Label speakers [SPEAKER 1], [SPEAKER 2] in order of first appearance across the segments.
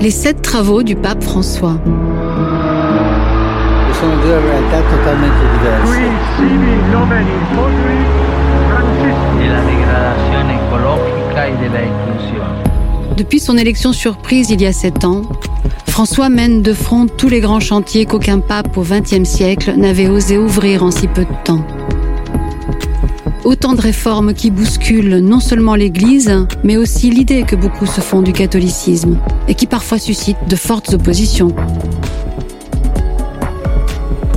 [SPEAKER 1] Les sept travaux du pape François. Depuis son élection surprise il y a sept ans, François mène de front tous les grands chantiers qu'aucun pape au XXe siècle n'avait osé ouvrir en si peu de temps. Autant de réformes qui bousculent non seulement l'Église, mais aussi l'idée que beaucoup se font du catholicisme et qui parfois suscitent de fortes oppositions.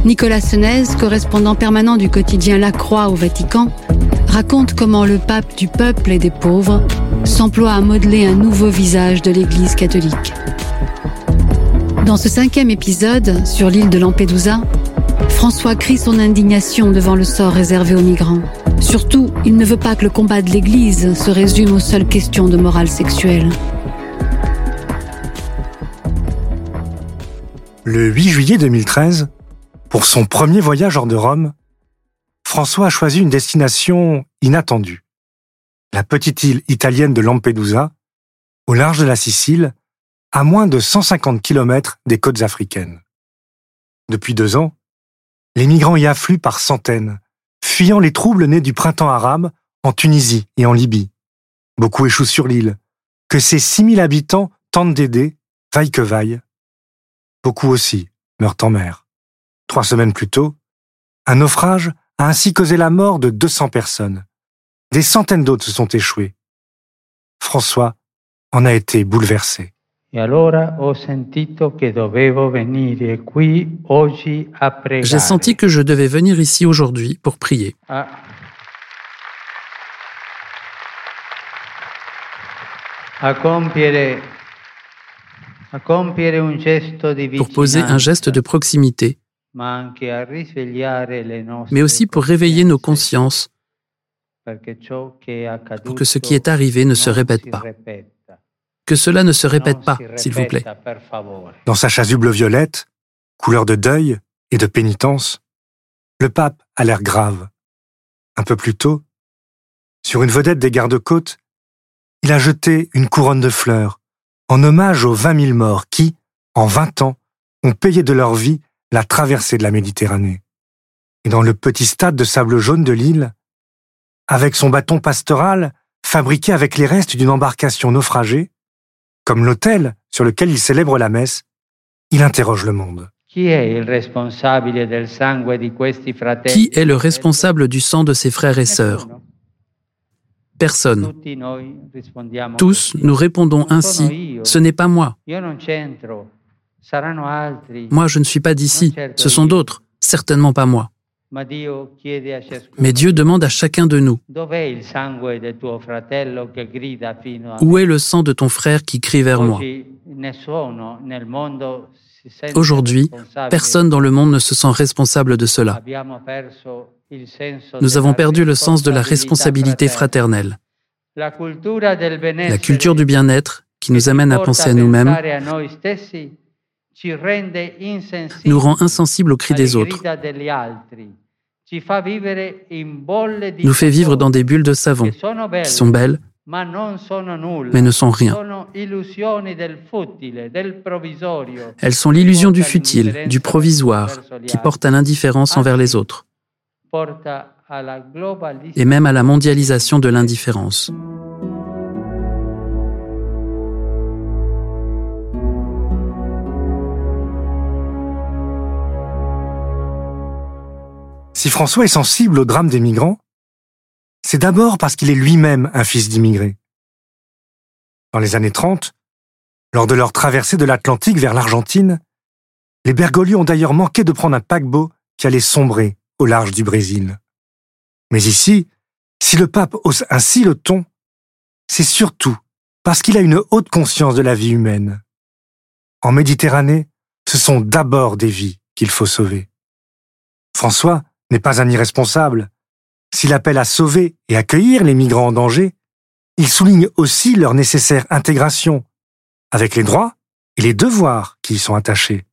[SPEAKER 1] Nicolas Senez, correspondant permanent du quotidien La Croix au Vatican, raconte comment le pape du peuple et des pauvres s'emploie à modeler un nouveau visage de l'Église catholique. Dans ce cinquième épisode, sur l'île de Lampedusa, François crie son indignation devant le sort réservé aux migrants. Surtout, il ne veut pas que le combat de l'Église se résume aux seules questions de morale sexuelle.
[SPEAKER 2] Le 8 juillet 2013, pour son premier voyage hors de Rome, François a choisi une destination inattendue. La petite île italienne de Lampedusa, au large de la Sicile, à moins de 150 km des côtes africaines. Depuis deux ans, les migrants y affluent par centaines, fuyant les troubles nés du printemps arabe en Tunisie et en Libye. Beaucoup échouent sur l'île, que ses 6000 habitants tentent d'aider, vaille que vaille. Beaucoup aussi meurent en mer. Trois semaines plus tôt, un naufrage a ainsi causé la mort de 200 personnes. Des centaines d'autres se sont échoués. François en a été bouleversé.
[SPEAKER 3] Pregare.
[SPEAKER 4] J'ai senti que je devais venir ici aujourd'hui pour prier,
[SPEAKER 3] a, a compiere a compiere un gesto di
[SPEAKER 4] pour poser un geste de proximité, mais aussi pour réveiller nos consciences pour que ce qui est arrivé ne se répète pas. Que cela ne se répète pas,
[SPEAKER 3] si
[SPEAKER 4] s'il vous plaît.
[SPEAKER 2] Dans sa chasuble violette, couleur de deuil et de pénitence, le pape a l'air grave. Un peu plus tôt, sur une vedette des gardes-côtes, il a jeté une couronne de fleurs en hommage aux 20 000 morts qui, en 20 ans, ont payé de leur vie la traversée de la Méditerranée. Et dans le petit stade de sable jaune de l'île, avec son bâton pastoral fabriqué avec les restes d'une embarcation naufragée, comme l'autel sur lequel il célèbre la messe, il interroge le monde.
[SPEAKER 4] Qui est le responsable du sang de ses frères et sœurs? Personne. Tous, nous répondons ainsi, ce n'est pas moi.
[SPEAKER 3] Io non c'entro. Saranno altri.
[SPEAKER 4] Moi, je ne suis pas d'ici. Ce sont d'autres. Certainement pas moi. Mais Dieu demande à chacun de nous, où est le sang de ton frère qui crie vers moi? Aujourd'hui, personne dans le monde ne se sent responsable de cela. Nous avons perdu le sens de la responsabilité fraternelle.
[SPEAKER 3] La
[SPEAKER 4] culture du bien-être qui nous amène à penser à nous-mêmes nous rend insensibles aux cris des autres, nous fait vivre dans des bulles de savon qui sont belles mais ne sont rien. Elles sont l'illusion du futile, du provisoire, qui porte à l'indifférence envers les autres. Et même à la mondialisation de l'indifférence.
[SPEAKER 2] Si François est sensible au drame des migrants, c'est d'abord parce qu'il est lui-même un fils d'immigrés. Dans les années 30, lors de leur traversée de l'Atlantique vers l'Argentine, les Bergoglio ont d'ailleurs manqué de prendre un paquebot qui allait sombrer au large du Brésil. Mais ici, si le pape hausse ainsi le ton, c'est surtout parce qu'il a une haute conscience de la vie humaine. En Méditerranée, ce sont d'abord des vies qu'il faut sauver. François n'est pas un irresponsable. S'il appelle à sauver et accueillir les migrants en danger, il souligne aussi leur nécessaire intégration, avec les droits et les devoirs qui y sont attachés.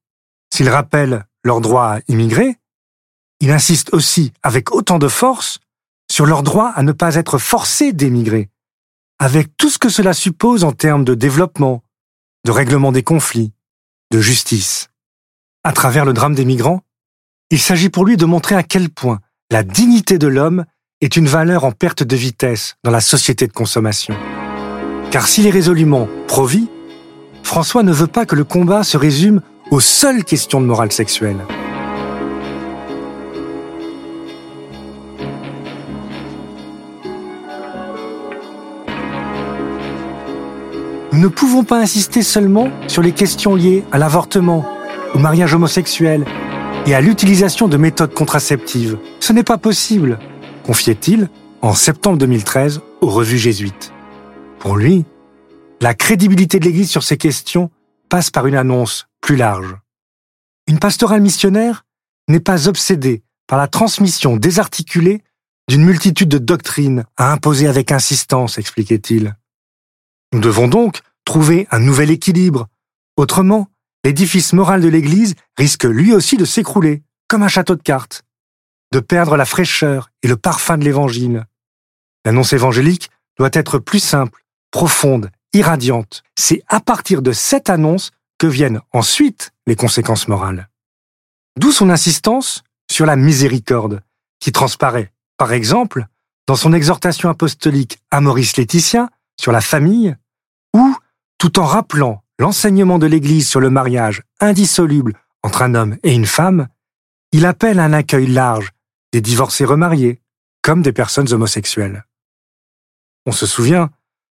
[SPEAKER 2] S'il rappelle leur droit à immigrer, il insiste aussi avec autant de force sur leur droit à ne pas être forcés d'émigrer, avec tout ce que cela suppose en termes de développement, de règlement des conflits, de justice. À travers le drame des migrants, il s'agit pour lui de montrer à quel point la dignité de l'homme est une valeur en perte de vitesse dans la société de consommation. Car s'il est résolument pro-vie, François ne veut pas que le combat se résume aux seules questions de morale sexuelle. Nous ne pouvons pas insister seulement sur les questions liées à l'avortement, au mariage homosexuel et à l'utilisation de méthodes contraceptives. Ce n'est pas possible, confiait-il en septembre 2013 aux revues jésuites. Pour lui, la crédibilité de l'Église sur ces questions passe par une annonce plus large. Une pastorale missionnaire n'est pas obsédée par la transmission désarticulée d'une multitude de doctrines à imposer avec insistance, expliquait-il. Nous devons donc trouver un nouvel équilibre. Autrement, l'édifice moral de l'Église risque lui aussi de s'écrouler, comme un château de cartes, de perdre la fraîcheur et le parfum de l'Évangile. L'annonce évangélique doit être plus simple, profonde, irradiante. C'est à partir de cette annonce que viennent ensuite les conséquences morales. D'où son insistance sur la miséricorde, qui transparaît, par exemple, dans son exhortation apostolique à Maurice Laetitia sur la famille, ou tout en rappelant l'enseignement de l'Église sur le mariage indissoluble entre un homme et une femme, il appelle à un accueil large des divorcés remariés, comme des personnes homosexuelles. On se souvient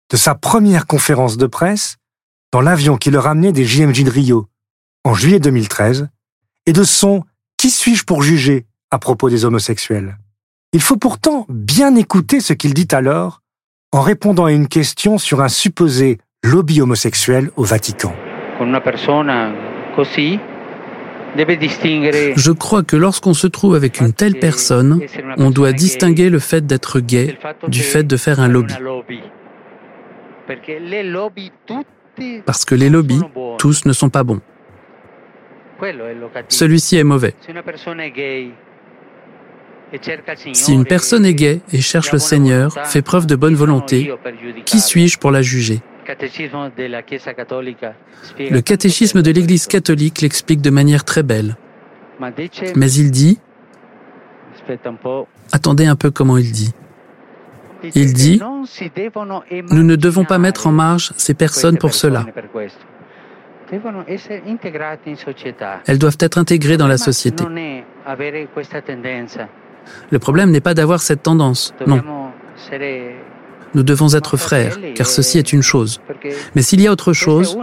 [SPEAKER 2] de sa première conférence de presse dans l'avion qui le ramenait des JMJ de Rio en juillet 2013 et de son Qui suis-je pour juger? à propos des homosexuels. Il faut pourtant bien écouter ce qu'il dit alors en répondant à une question sur un supposé lobby homosexuel au Vatican.
[SPEAKER 4] Je crois que lorsqu'on se trouve avec une telle personne, on doit distinguer le fait d'être gay du fait de faire un lobby. Parce que les lobbies, tous ne sont pas bons. Celui-ci est mauvais. Si une personne est gay et cherche le Seigneur, fait preuve de bonne volonté, qui suis-je pour la juger? Le catéchisme de l'Église catholique l'explique de manière très belle. Mais il dit, attendez un peu comment il dit. Il dit, nous ne devons pas mettre en marge ces personnes pour cela. Elles doivent être intégrées dans la société. Le problème n'est pas d'avoir cette tendance, non. Nous devons être frères, car ceci est une chose. Mais s'il y a autre chose,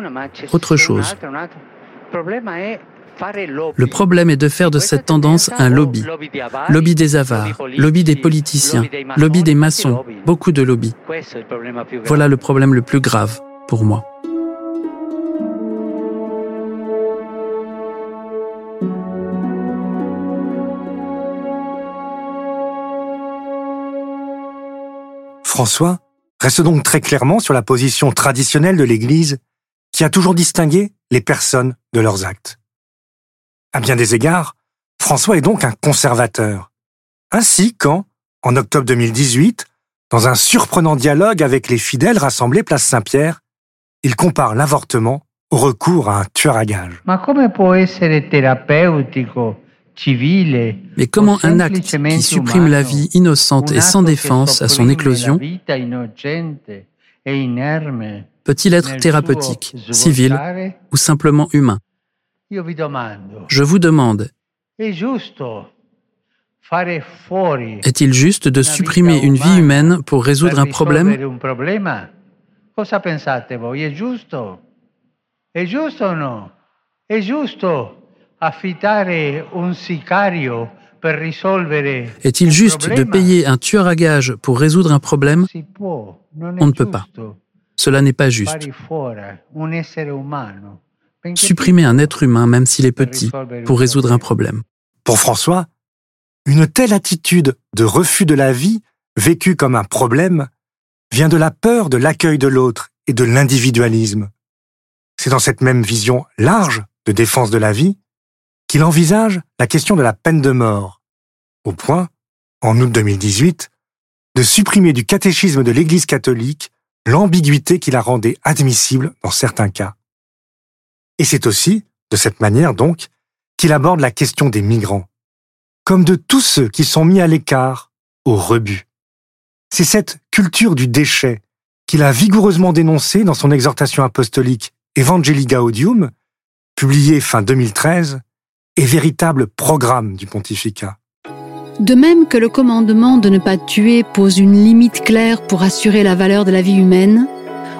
[SPEAKER 4] autre chose. Le problème est de faire de cette tendance un lobby. Lobby des avares, lobby des politiciens, lobby des maçons, beaucoup de lobbies. Voilà le problème le plus grave pour moi.
[SPEAKER 2] François reste donc très clairement sur la position traditionnelle de l'Église qui a toujours distingué les personnes de leurs actes. À bien des égards, François est donc un conservateur. Ainsi quand, en octobre 2018, dans un surprenant dialogue avec les fidèles rassemblés place Saint-Pierre, il compare l'avortement au recours à un tueur à gages.
[SPEAKER 4] Mais comment un acte qui supprime la vie innocente et sans défense à son éclosion peut-il être thérapeutique, civil ou simplement humain? Je vous demande, est-il juste de supprimer une vie humaine pour résoudre un problème? Est-il juste de payer un tueur à gage pour résoudre un problème? On ne peut pas. Cela n'est pas juste. Supprimer un être humain, même s'il est petit, pour résoudre un problème.
[SPEAKER 2] Pour François, une telle attitude de refus de la vie, vécue comme un problème, vient de la peur de l'accueil de l'autre et de l'individualisme. C'est dans cette même vision large de défense de la vie qu'il envisage la question de la peine de mort, au point, en août 2018, de supprimer du catéchisme de l'Église catholique l'ambiguïté qui la rendait admissible dans certains cas. Et c'est aussi, de cette manière donc, qu'il aborde la question des migrants, comme de tous ceux qui sont mis à l'écart, au rebut. C'est cette culture du déchet qu'il a vigoureusement dénoncée dans son exhortation apostolique Evangelii Gaudium, publiée fin 2013, et véritable programme du pontificat.
[SPEAKER 1] De même que le commandement de ne pas tuer pose une limite claire pour assurer la valeur de la vie humaine,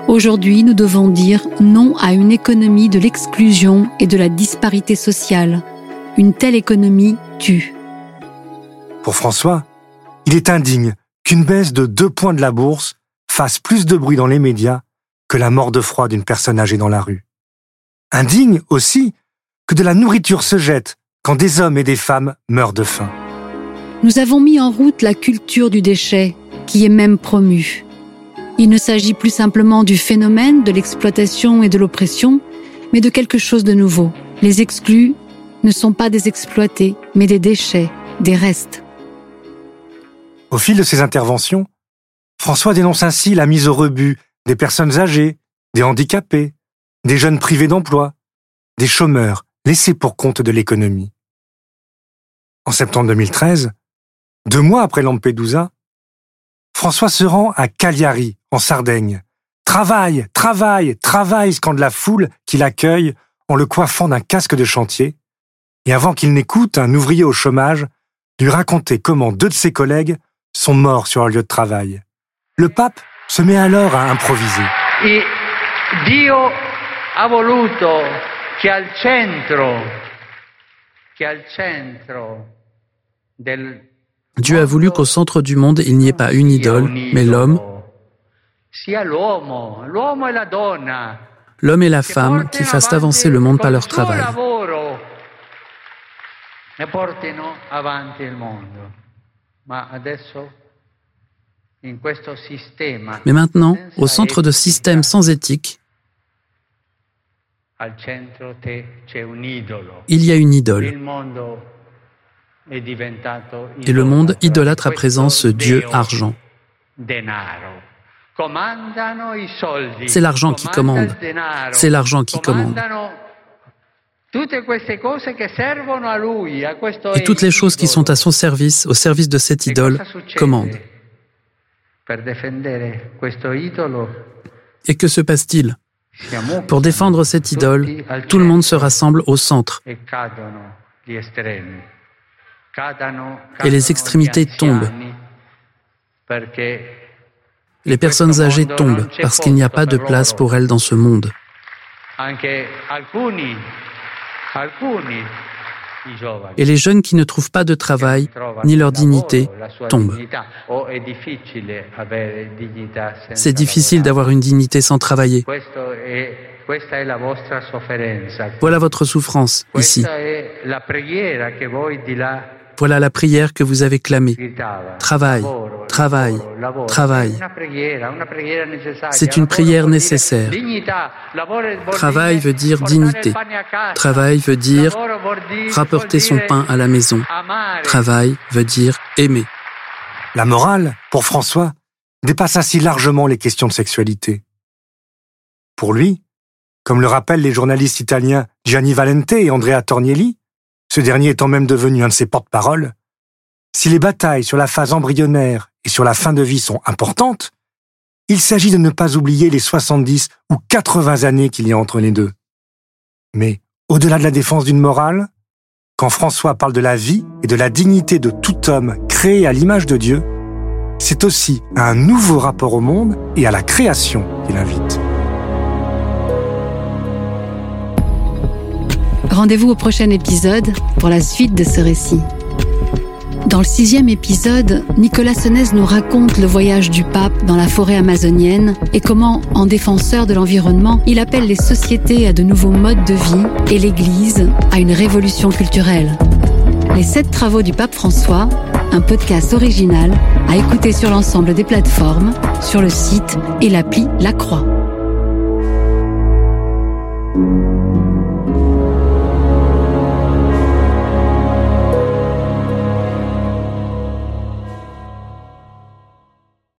[SPEAKER 1] aujourd'hui nous devons dire non à une économie de l'exclusion et de la disparité sociale. Une telle économie tue.
[SPEAKER 2] Pour François, il est indigne qu'une baisse de deux points de la bourse fasse plus de bruit dans les médias que la mort de froid d'une personne âgée dans la rue. Indigne aussi que de la nourriture se jette quand des hommes et des femmes meurent de faim.
[SPEAKER 1] Nous avons mis en route la culture du déchet, qui est même promue. Il ne s'agit plus simplement du phénomène de l'exploitation et de l'oppression, mais de quelque chose de nouveau. Les exclus ne sont pas des exploités, mais des déchets, des restes.
[SPEAKER 2] Au fil de ses interventions, François dénonce ainsi la mise au rebut des personnes âgées, des handicapés, des jeunes privés d'emploi, des chômeurs laissés pour compte de l'économie. En septembre 2013, deux mois après Lampedusa, François se rend à Cagliari, en Sardaigne. Travaille, travaille, travaille, scande la foule qui l'accueille en le coiffant d'un casque de chantier, et avant qu'il n'écoute un ouvrier au chômage lui raconter comment deux de ses collègues sont morts sur leur lieu de travail. Le pape se met alors à improviser.
[SPEAKER 3] Et Dio voluto che al centro, che al centro del
[SPEAKER 4] Dieu a voulu qu'au centre du monde, il n'y ait pas une idole, mais l'homme, l'homme et la femme qui fassent avancer le monde par leur travail. Mais maintenant, au centre de systèmes sans éthique, il y a une idole. Et le monde idolâtre à présent ce Dieu argent. C'est l'argent qui commande. C'est l'argent qui commande. Et toutes les choses qui sont à son service, au service de cette idole, commandent. Et que se passe-t-il? Pour défendre cette idole, tout le monde se rassemble au centre et les extrémités tombent. Les personnes âgées tombent parce qu'il n'y a pas de place pour elles dans ce monde. Et les jeunes qui ne trouvent pas de travail ni leur dignité tombent. C'est difficile d'avoir une dignité sans travailler. Voilà votre souffrance ici. Voilà la prière que vous avez clamée. Travail, travail, travail. C'est une prière nécessaire. Travail veut dire dignité. Travail veut dire rapporter son pain à la maison. Travail veut dire aimer.
[SPEAKER 2] La morale, pour François, dépasse ainsi largement les questions de sexualité. Pour lui, comme le rappellent les journalistes italiens Gianni Valente et Andrea Tornielli, ce dernier étant même devenu un de ses porte-paroles, si les batailles sur la phase embryonnaire et sur la fin de vie sont importantes, il s'agit de ne pas oublier les 70 ou 80 années qu'il y a entre les deux. Mais, au-delà de la défense d'une morale, quand François parle de la vie et de la dignité de tout homme créé à l'image de Dieu, c'est aussi un nouveau rapport au monde et à la création qu'il invite.
[SPEAKER 1] Rendez-vous au prochain épisode pour la suite de ce récit. Dans le sixième épisode, Nicolas Senez nous raconte le voyage du pape dans la forêt amazonienne et comment, en défenseur de l'environnement, il appelle les sociétés à de nouveaux modes de vie et l'Église à une révolution culturelle. Les sept travaux du pape François, un podcast original à écouter sur l'ensemble des plateformes, sur le site et l'appli La Croix.